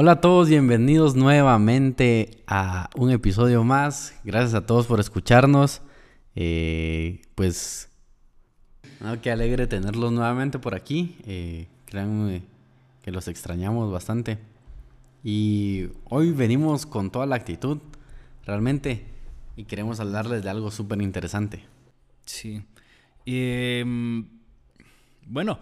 Hola a todos, bienvenidos nuevamente a un episodio más. Gracias a todos por escucharnos. Eh, pues, qué alegre tenerlos nuevamente por aquí. Eh, créanme que los extrañamos bastante. Y hoy venimos con toda la actitud, realmente, y queremos hablarles de algo súper interesante. Sí. Em, bueno,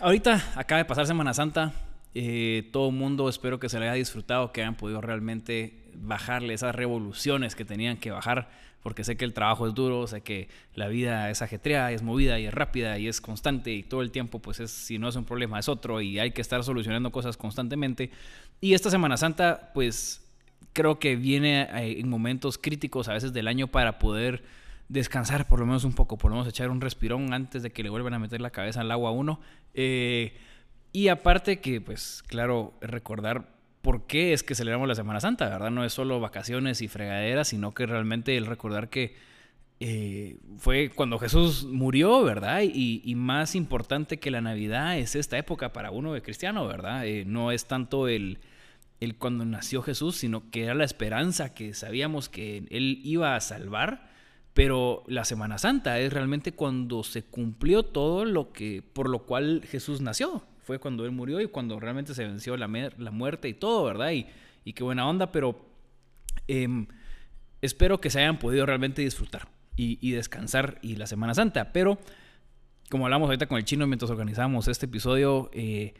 ahorita acaba de pasar Semana Santa. Eh, todo el mundo espero que se le haya disfrutado, que hayan podido realmente bajarle esas revoluciones que tenían que bajar, porque sé que el trabajo es duro, sé que la vida es ajetreada, es movida y es rápida y es constante y todo el tiempo, pues es, si no es un problema es otro y hay que estar solucionando cosas constantemente. Y esta Semana Santa, pues creo que viene eh, en momentos críticos a veces del año para poder descansar por lo menos un poco, por lo menos echar un respirón antes de que le vuelvan a meter la cabeza al agua a uno. Eh, y aparte que, pues, claro, recordar por qué es que celebramos la Semana Santa, ¿verdad? No es solo vacaciones y fregaderas, sino que realmente el recordar que eh, fue cuando Jesús murió, ¿verdad? Y, más importante que la Navidad es esta época para uno de cristiano, ¿verdad? Eh, no es tanto el, el cuando nació Jesús, sino que era la esperanza que sabíamos que Él iba a salvar. Pero la Semana Santa es realmente cuando se cumplió todo lo que por lo cual Jesús nació, fue cuando él murió y cuando realmente se venció la, la muerte y todo, ¿verdad? Y, y, qué buena onda, pero em, espero que se hayan podido realmente disfrutar y, descansar y la Semana Santa. Pero, como hablamos ahorita con el chino mientras organizamos este episodio, eh,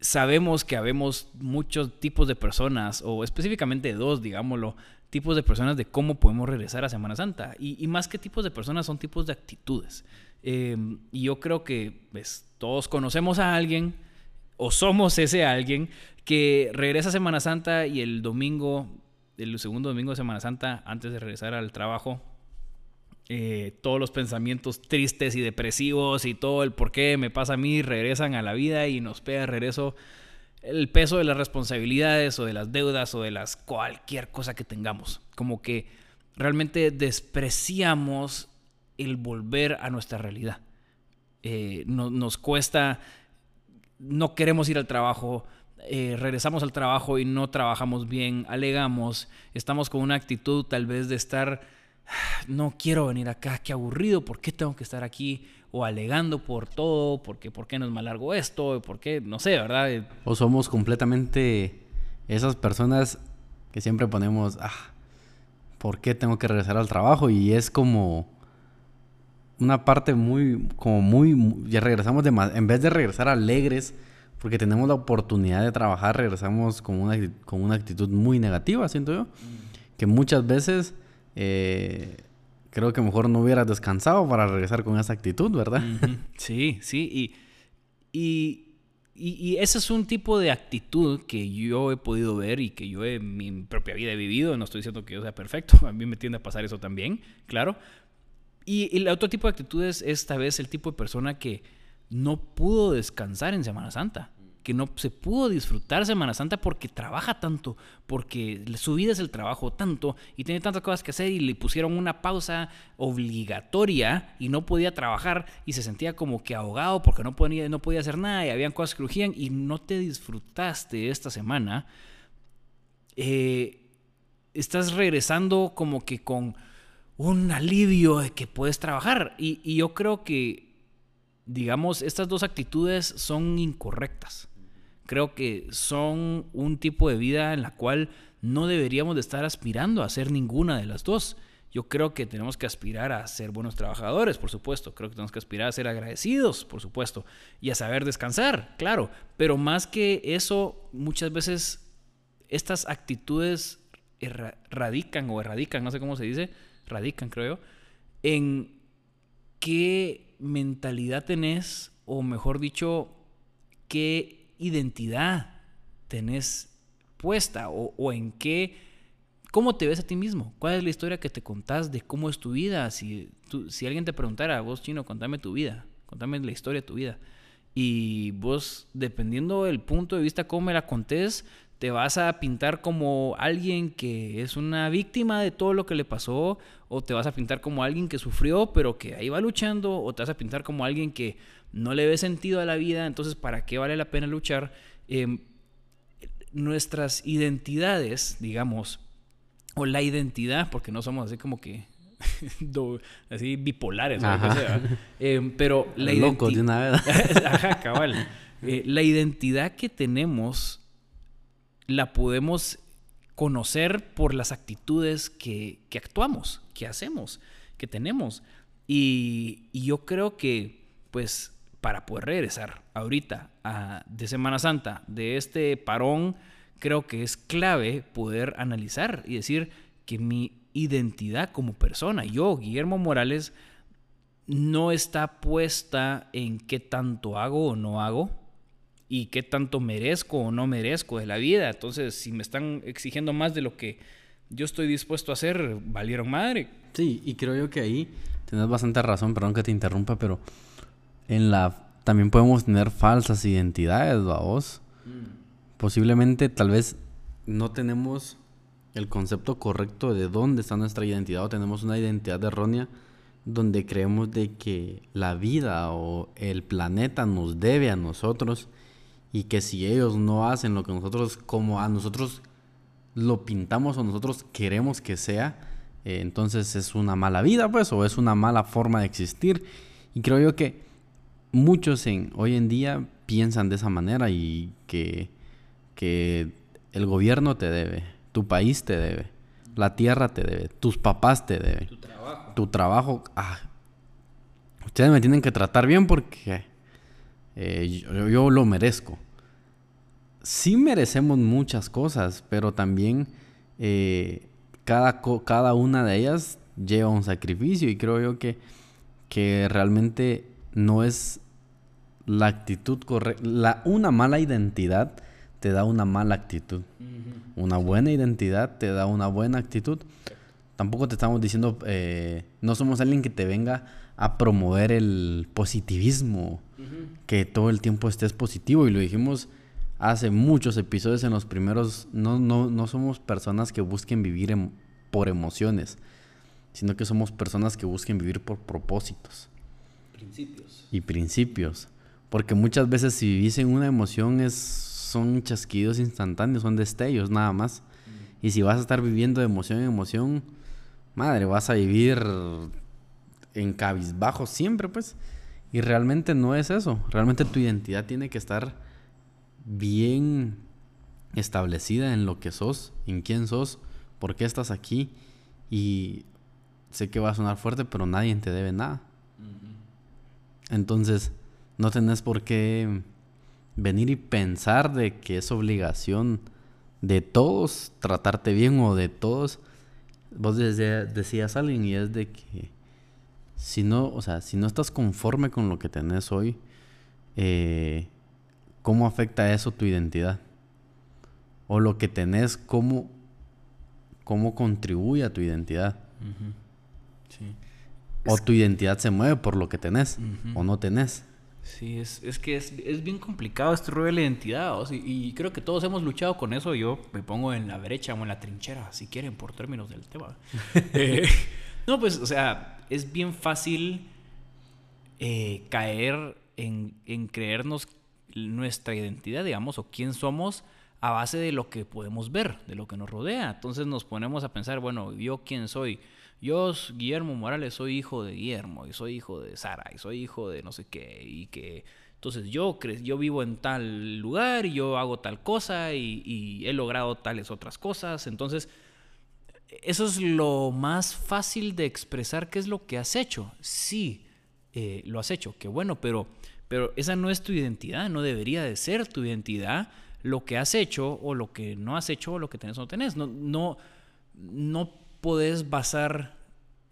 sabemos que habemos muchos tipos de personas, o específicamente dos, digámoslo, tipos de personas de cómo podemos regresar a Semana Santa. Y, más que tipos de personas, son tipos de actitudes. Em, y yo creo que pues, todos conocemos a alguien o somos ese alguien que regresa a Semana Santa y el domingo, el segundo domingo de Semana Santa, antes de regresar al trabajo, eh, todos los pensamientos tristes y depresivos y todo el por qué me pasa a mí regresan a la vida y nos pega de regreso el peso de las responsabilidades o de las deudas o de las cualquier cosa que tengamos. Como que realmente despreciamos el volver a nuestra realidad. Eh, nos cuesta, no queremos ir al trabajo, eh, regresamos al trabajo y no trabajamos bien, alegamos, estamos con una actitud tal vez de estar, no quiero venir acá, qué aburrido, ¿por qué tengo que estar aquí? O alegando por todo, porque por qué no es más largo esto, por qué, no sé, ¿verdad? O somos completamente esas personas que siempre ponemos, ah, ¿por qué tengo que regresar al trabajo? Y es como una parte muy, como muy, ya regresamos de más, en vez de regresar alegres, porque tenemos la oportunidad de trabajar, regresamos con una, con una actitud muy negativa, siento yo, mm. que muchas veces eh, creo que mejor no hubieras descansado para regresar con esa actitud, ¿verdad? Sí, sí, y, y, y, ese es un tipo de actitud que yo he podido ver y que yo en mi propia vida he vivido, no estoy diciendo que yo sea perfecto, a mí me tiende a pasar eso también, claro, y, el otro tipo de actitudes es esta vez el tipo de persona que no pudo descansar en Semana Santa, que no se pudo disfrutar Semana Santa porque trabaja tanto, porque su vida es el trabajo tanto y tiene tantas cosas que hacer y le pusieron una pausa obligatoria y no podía trabajar y se sentía como que ahogado porque no podía, no podía hacer nada y habían cosas que crujían y no te disfrutaste esta semana. Eh, estás regresando como que con un alivio de que puedes trabajar. Y, yo creo que, digamos, estas dos actitudes son incorrectas. Creo que son un tipo de vida en la cual no deberíamos de estar aspirando a hacer ninguna de las dos. Yo creo que tenemos que aspirar a ser buenos trabajadores, por supuesto. Creo que tenemos que aspirar a ser agradecidos, por supuesto. Y a saber descansar, claro. Pero más que eso, muchas veces estas actitudes radican o erradican, no sé cómo se dice, radican, creo yo, en qué mentalidad tenés, o mejor dicho, qué identidad tenés puesta o, en qué, cómo te ves a ti mismo, cuál es la historia que te contás de cómo es tu vida. Si, si alguien te preguntara, vos chino, contame tu vida, contame la historia de tu vida. Y vos, dependiendo del punto de vista cómo me la contés, te vas a pintar como alguien que es una víctima de todo lo que le pasó, o te vas a pintar como alguien que sufrió, pero que ahí va luchando, o te vas a pintar como alguien que no le ve sentido a la vida, entonces ¿para qué vale la pena luchar? Em, nuestras identidades, digamos, o la identidad, porque no somos así como que así bipolares o lo que sea, em, pero la identidad... Ajá, cabal. Eh, la identidad que tenemos la podemos conocer por las actitudes que, actuamos, que hacemos, que tenemos. Y, y, yo creo que, pues, para poder regresar ahorita a, de Semana Santa, de este parón, creo que es clave poder analizar y decir que mi identidad como persona, yo, Guillermo Morales, no está puesta en qué tanto hago o no hago y qué tanto merezco o no merezco de la vida. Entonces, si me están exigiendo más de lo que yo estoy dispuesto a hacer, valieron madre. Sí, y creo yo que ahí tienes bastante razón, perdón que te interrumpa, pero en la también podemos tener falsas identidades, vos. Mm. Posiblemente tal vez no tenemos el concepto correcto de dónde está nuestra identidad o tenemos una identidad errónea donde creemos de que la vida o el planeta nos debe a nosotros y que si ellos no hacen lo que nosotros como a nosotros lo pintamos o nosotros queremos que sea, eh, entonces es una mala vida pues o es una mala forma de existir y creo yo que muchos en hoy en día piensan de esa manera y que que el gobierno te debe tu país te debe. La tierra te debe. Tus papás te deben. Tu trabajo. Tu trabajo. Ah, ustedes me tienen que tratar bien porque eh, yo, lo merezco. Sí merecemos muchas cosas, pero también eh, cada, cada una de ellas lleva un sacrificio y creo yo que, que realmente no es la actitud correcta. Una mala identidad te da una mala actitud. Una buena identidad te da una buena actitud. Tampoco te estamos diciendo, eh, no somos alguien que te venga a promover el positivismo, que todo el tiempo estés positivo. Y lo dijimos hace muchos episodios en los primeros, no, no, no somos personas que busquen vivir por emociones, sino que somos personas que busquen vivir por propósitos. Principios. Y principios. Porque muchas veces si vivís en una emoción es son chasquidos instantáneos, son destellos nada más. Y si vas a estar viviendo de emoción en emoción, madre, vas a vivir en cabizbajo siempre, pues. Y realmente no es eso. Realmente tu identidad tiene que estar bien establecida en lo que sos, en quién sos, por qué estás aquí. Y sé que va a sonar fuerte, pero nadie te debe nada. Entonces, no tenés por qué venir y pensar de que es obligación de todos tratarte bien o de todos. Vos decías alguien y es de que si no, o sea, si no estás conforme con lo que tenés hoy, eh, ¿cómo afecta eso tu identidad? O lo que tenés, ¿cómo, cómo contribuye a tu identidad? O tu identidad se mueve por lo que tenés o no tenés. Sí, es, que es, bien complicado este rollo de la identidad. y, creo que todos hemos luchado con eso. Yo me pongo en la brecha o en la trinchera, si quieren, por términos del tema. Eh, no, pues, o sea, es bien fácil eh, caer en, en creernos nuestra identidad, digamos, o quién somos a base de lo que podemos ver, de lo que nos rodea. Entonces nos ponemos a pensar, bueno, yo quién soy yo, Guillermo Morales, soy hijo de Guillermo, y soy hijo de Sara, y soy hijo de no sé qué, y que... Entonces yo, yo vivo en tal lugar y yo hago tal cosa y, he logrado tales otras cosas. Entonces, eso es lo más fácil de expresar qué es lo que has hecho. Sí, eh, lo has hecho, qué bueno, pero, pero esa no es tu identidad, no debería de ser tu identidad lo que has hecho o lo que no has hecho o lo que tenés o no tenés. No, no, no podés basar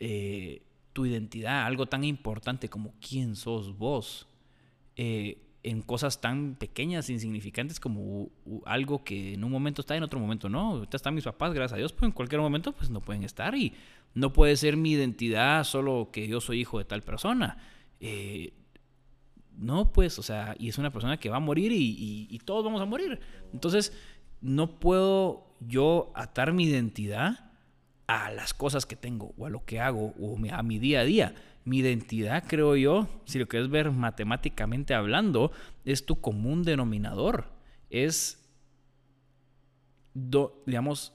eh, tu identidad, algo tan importante como quién sos vos, eh, en cosas tan pequeñas, insignificantes como algo que en un momento está y en otro momento no. Ahorita están mis papás, gracias a Dios, pero en cualquier momento pues no pueden estar y no puede ser mi identidad solo que yo soy hijo de tal persona. Eh, no, pues, o sea, y es una persona que va a morir y, todos vamos a morir. Entonces, no puedo yo atar mi identidad a las cosas que tengo o a lo que hago o a mi día a día mi identidad, creo yo, si lo quieres ver matemáticamente hablando, es tu común denominador. Es, digamos,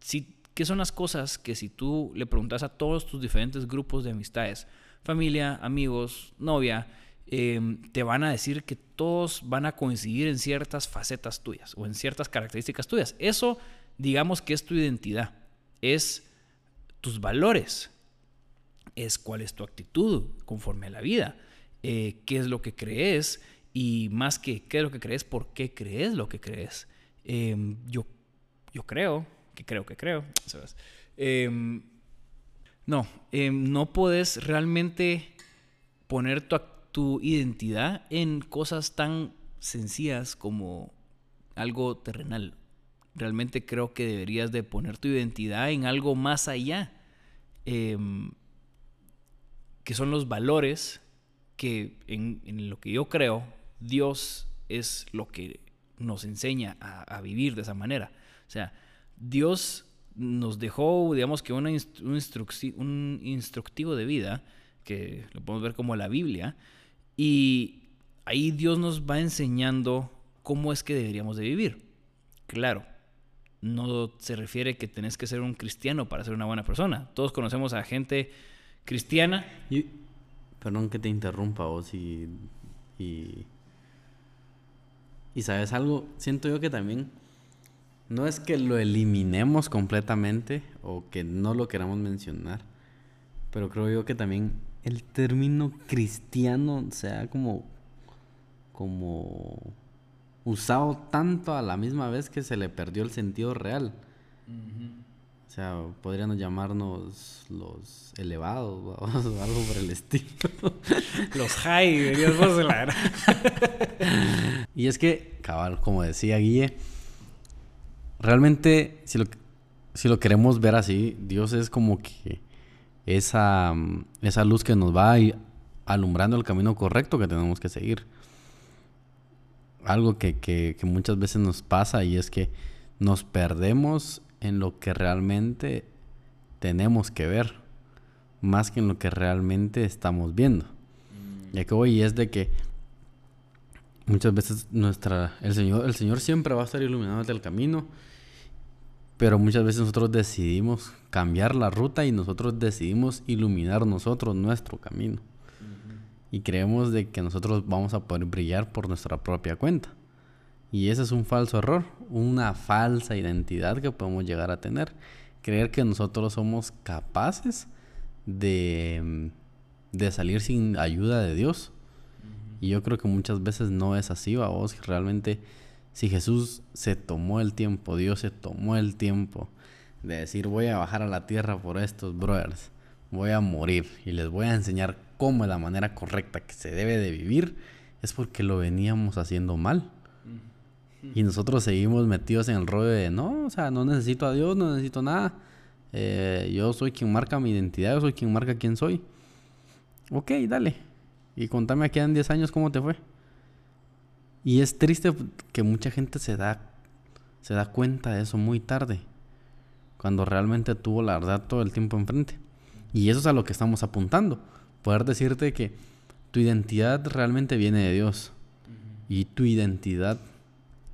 si, ¿qué son las cosas que si tú le preguntas a todos tus diferentes grupos de amistades, familia, amigos, novia, em, te van a decir que todos van a coincidir en ciertas facetas tuyas o en ciertas características tuyas. Eso, digamos que es tu identidad, es tus valores, es cuál es tu actitud conforme a la vida, eh, qué es lo que crees y más que qué es lo que crees, por qué crees lo que crees. Em, yo, yo creo, que creo que creo, em, no, em, no puedes realmente poner tu, tu identidad en cosas tan sencillas como algo terrenal. Realmente creo que deberías de poner tu identidad en algo más allá que son los valores que en, lo que yo creo, Dios es lo que nos enseña a, vivir de esa manera. O sea, Dios nos dejó, digamos que un, un instructivo de vida, que lo podemos ver como la Biblia, y ahí Dios nos va enseñando cómo es que deberíamos de vivir. Claro, no se refiere que tenés que ser un cristiano para ser una buena persona. Todos conocemos a gente cristiana. Y, perdón que te interrumpa vos y, y, y sabes algo, siento yo que también no es que lo eliminemos completamente o que no lo queramos mencionar, pero creo yo que también el término cristiano sea como como usado tanto a la misma vez que se le perdió el sentido real. O sea, podrían llamarnos los elevados o algo por el estilo. los high, Dios la Y es que, cabal, como decía Guille, realmente, si lo, si lo queremos ver así, Dios es como que esa, esa luz que nos va alumbrando el camino correcto que tenemos que seguir. Algo que, que muchas veces nos pasa y es que nos perdemos en lo que realmente tenemos que ver, más que en lo que realmente estamos viendo. Mm. Ya que hoy es de que muchas veces nuestra el Señor el Señor siempre va a estar iluminando el camino, pero muchas veces nosotros decidimos cambiar la ruta y nosotros decidimos iluminar nosotros nuestro camino. Y creemos de que nosotros vamos a poder brillar por nuestra propia cuenta. Y ese es un falso error, una falsa identidad que podemos llegar a tener. Creer que nosotros somos capaces de, de salir sin ayuda de Dios. Y yo creo que muchas veces no es así, vos. Realmente, si Jesús se tomó el tiempo, Dios se tomó el tiempo de decir, voy a bajar a la tierra por estos brothers, voy a morir y les voy a enseñar cómo es la manera correcta que se debe de vivir, es porque lo veníamos haciendo mal. Y nosotros seguimos metidos en el rollo de, no, o sea, no necesito a Dios, no necesito nada. Eh, yo soy quien marca mi identidad, yo soy quien marca quién soy. Ok, dale. Y contame aquí en 10 años cómo te fue. Y es triste que mucha gente se da, se da cuenta de eso muy tarde. Cuando realmente tuvo la verdad todo el tiempo enfrente. Y eso es a lo que estamos apuntando. Poder decirte que tu identidad realmente viene de Dios. Y tu identidad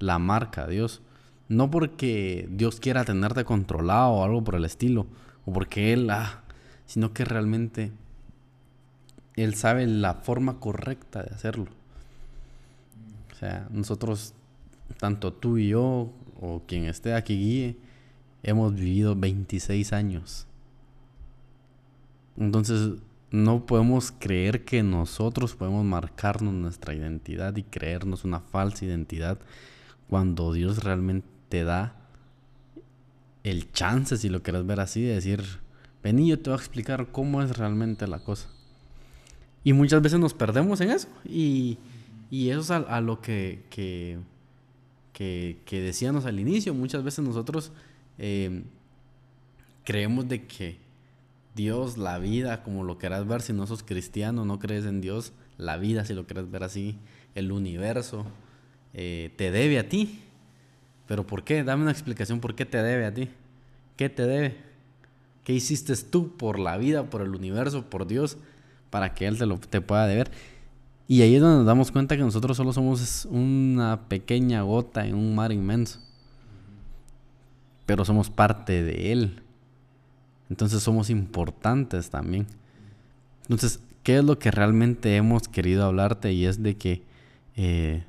la marca Dios. No porque Dios quiera tenerte controlado o algo por el estilo, o porque Él, ah, sino que realmente Él sabe la forma correcta de hacerlo. O sea, nosotros, tanto tú y yo, o quien esté aquí guíe, hemos vivido 26 años. Entonces, no podemos creer que nosotros podemos marcarnos nuestra identidad y creernos una falsa identidad cuando Dios realmente te da el chance, si lo quieres ver así, de decir, vení, yo te voy a explicar cómo es realmente la cosa. Y muchas veces nos perdemos en eso y, Y eso es a, lo que, que, que, decíamos al inicio. Muchas veces nosotros eh, creemos de que Dios, la vida, como lo quieras ver, si no sos cristiano, no crees en Dios, la vida, si lo quieres ver así, el universo, eh, te debe a ti. Pero ¿por qué? Dame una explicación por qué te debe a ti. ¿Qué te debe? ¿Qué hiciste tú por la vida, por el universo, por Dios, para que Él te, lo, te pueda deber? Y ahí es donde nos damos cuenta que nosotros solo somos una pequeña gota en un mar inmenso. Pero somos parte de Él. Entonces somos importantes también. Entonces, ¿qué es lo que realmente hemos querido hablarte? Y es de que eh,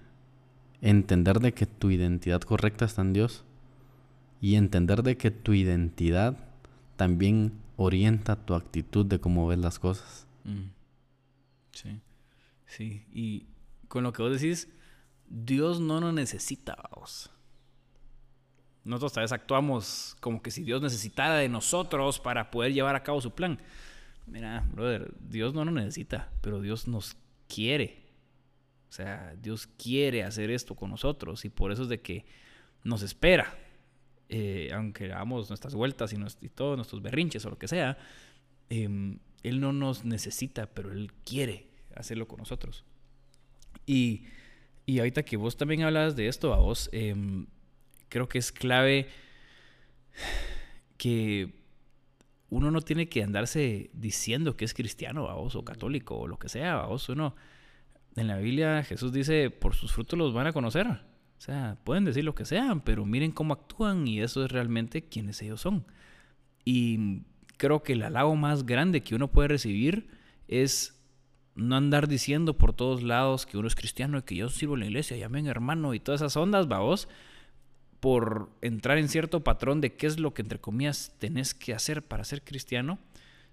entender de que tu identidad correcta está en Dios. Y entender de que tu identidad también orienta tu actitud de cómo ves las cosas. Mm. Sí. Sí. Y con lo que vos decís, Dios no nos necesita, vos. Nosotros tal vez actuamos como que si Dios necesitara de nosotros para poder llevar a cabo su plan. Mira, brother, Dios no nos necesita, pero Dios nos quiere. O sea, Dios quiere hacer esto con nosotros y por eso es de que nos espera. Eh, aunque hagamos nuestras vueltas y, todos nuestros berrinches o lo que sea, em, Él no nos necesita, pero Él quiere hacerlo con nosotros. Y, y ahorita que vos también hablas de esto, a vos, em, creo que es clave que uno no tiene que andarse diciendo que es cristiano, vos, o católico, o lo que sea, vos, uno. En la Biblia Jesús dice, por sus frutos los van a conocer. O sea, pueden decir lo que sean, pero miren cómo actúan y eso es realmente quienes ellos son. Y creo que el halago más grande que uno puede recibir es no andar diciendo por todos lados que uno es cristiano y que yo sirvo en la iglesia, llamen hermano y todas esas ondas, vos por entrar en cierto patrón de qué es lo que, entre comillas, tenés que hacer para ser cristiano,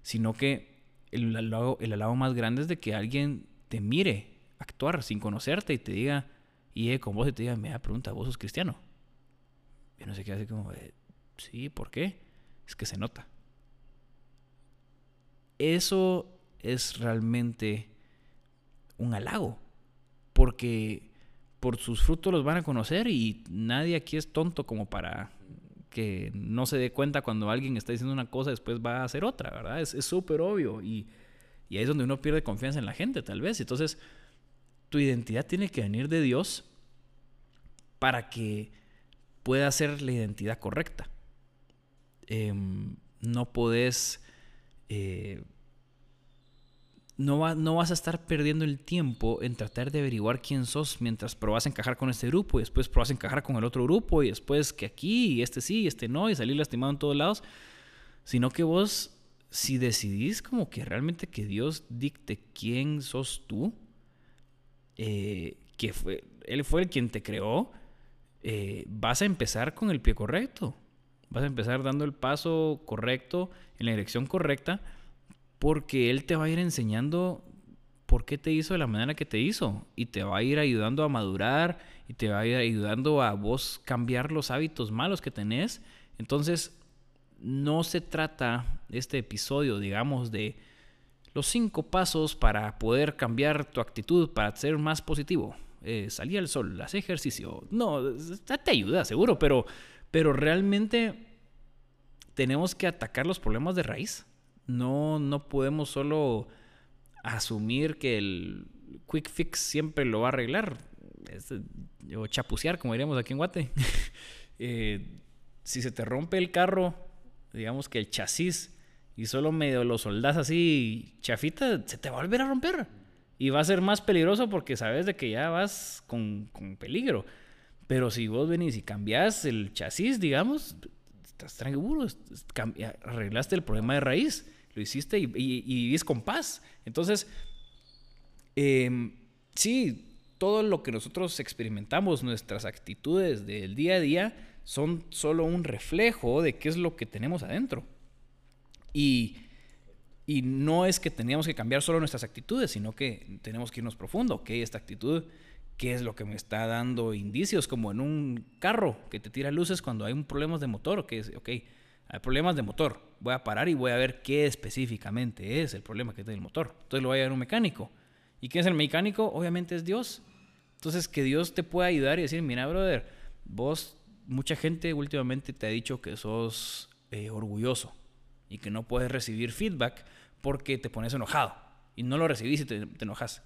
sino que el halago, más grande es de que alguien te mire actuar sin conocerte y te diga, y con vos y te diga, me da pregunta, ¿vos sos cristiano? Y no sé qué hace como, sí, ¿por qué? Es que se nota. Eso es realmente un halago, porque por sus frutos los van a conocer y nadie aquí es tonto como para que no se dé cuenta cuando alguien está diciendo una cosa después va a hacer otra, ¿verdad? Es súper obvio y, y, ahí es donde uno pierde confianza en la gente tal vez. Entonces, tu identidad tiene que venir de Dios para que pueda ser la identidad correcta. Em, no podés... Eh, no, no, vas a estar perdiendo el tiempo en tratar de averiguar quién sos mientras probas a encajar con este grupo y después probas a encajar con el otro grupo y después que aquí este sí este no y salir lastimado en todos lados, sino que vos si decidís como que realmente que Dios dicte quién sos tú, eh, que fue, Él fue el quien te creó, eh, vas a empezar con el pie correcto, vas a empezar dando el paso correcto en la dirección correcta porque Él te va a ir enseñando por qué te hizo de la manera que te hizo y te va a ir ayudando a madurar y te va a ir ayudando a vos cambiar los hábitos malos que tenés. Entonces, no se trata este episodio, digamos, de los cinco pasos para poder cambiar tu actitud, para ser más positivo. Eh, salir al sol, hacer ejercicio. No, te ayuda, seguro, pero, pero realmente tenemos que atacar los problemas de raíz. No, no podemos solo asumir que el quick fix siempre lo va a arreglar. o chapucear, como diríamos aquí en Guate. Eh, si se te rompe el carro, digamos que el chasis, y solo medio lo soldas así chafita, se te va a volver a romper. Y va a ser más peligroso porque sabes de que ya vas con, con peligro. Pero si vos venís y cambias el chasis, digamos, estás arreglaste el problema de raíz, lo hiciste y, y, es con paz. Entonces, em, sí, todo lo que nosotros experimentamos, nuestras actitudes del día a día, son solo un reflejo de qué es lo que tenemos adentro. Y, y no es que teníamos que cambiar solo nuestras actitudes, sino que tenemos que irnos profundo. Ok, esta actitud qué es lo que me está dando indicios, como en un carro que te tira luces cuando hay un problema de motor, que es, ok, hay problemas de motor, voy a parar y voy a ver qué específicamente es el problema que tiene el motor. Entonces lo voy a ver a un mecánico. ¿Y quién es el mecánico? Obviamente es Dios. Entonces, que Dios te pueda ayudar y decir, mira, brother, vos, mucha gente últimamente te ha dicho que sos eh, orgulloso y que no puedes recibir feedback porque te pones enojado y no lo recibís y te, enojas.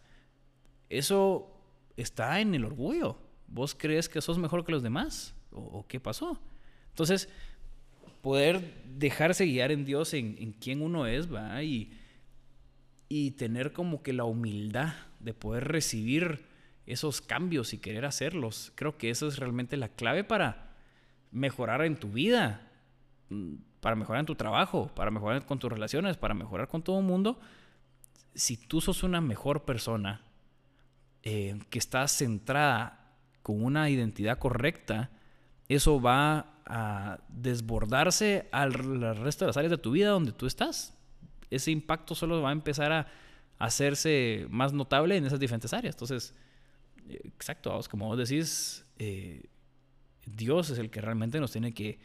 Eso está en el orgullo. ¿Vos crees que sos mejor que los demás? ¿O, qué pasó? Entonces, poder dejarse guiar en Dios, en, en quién uno es, ¿va? Y, y tener como que la humildad de poder recibir esos cambios y querer hacerlos. Creo que eso es realmente la clave para mejorar en tu vida, mm, para mejorar en tu trabajo, para mejorar con tus relaciones, para mejorar con todo el mundo. Si tú sos una mejor persona, eh, que está centrada con una identidad correcta, eso va a desbordarse al resto de las áreas de tu vida donde tú estás. Ese impacto solo va a empezar a hacerse más notable en esas diferentes áreas. Entonces, exacto, como vos decís, eh, Dios es el que realmente nos tiene que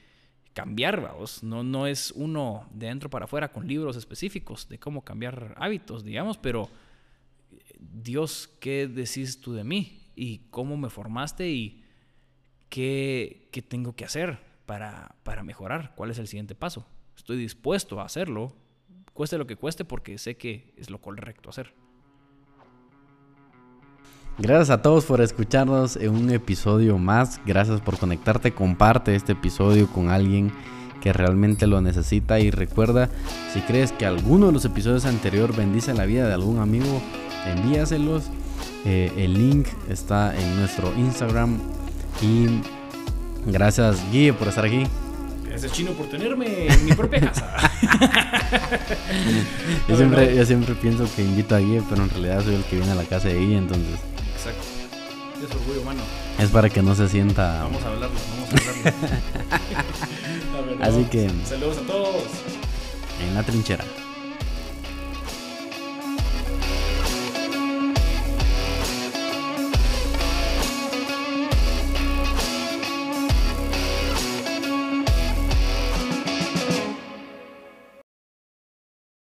cambiar, vamos. No, no es uno de dentro para afuera con libros específicos de cómo cambiar hábitos, digamos, pero Dios, ¿qué decís tú de mí? ¿Y cómo me formaste? ¿Y qué, qué tengo que hacer para, para mejorar? ¿Cuál es el siguiente paso? Estoy dispuesto a hacerlo, cueste lo que cueste, porque sé que es lo correcto hacer. Gracias a todos por escucharnos en un episodio más. Gracias por conectarte. Comparte este episodio con alguien que realmente lo necesita. Y recuerda, si crees que alguno de los episodios anteriores bendice la vida de algún amigo, envíaselos. Eh, el link está en nuestro Instagram. Y gracias, Guille, por estar aquí. Gracias, Chino, por tenerme en mi propia casa. yo, siempre, yo siempre pienso que invito a Guille, pero en realidad soy el que viene a la casa de Guille, entonces. Exacto. Es orgullo humano. Es para que no se sienta. Vamos a hablarlo, vamos a hablarlo. Así que. Saludos a todos. En la trinchera.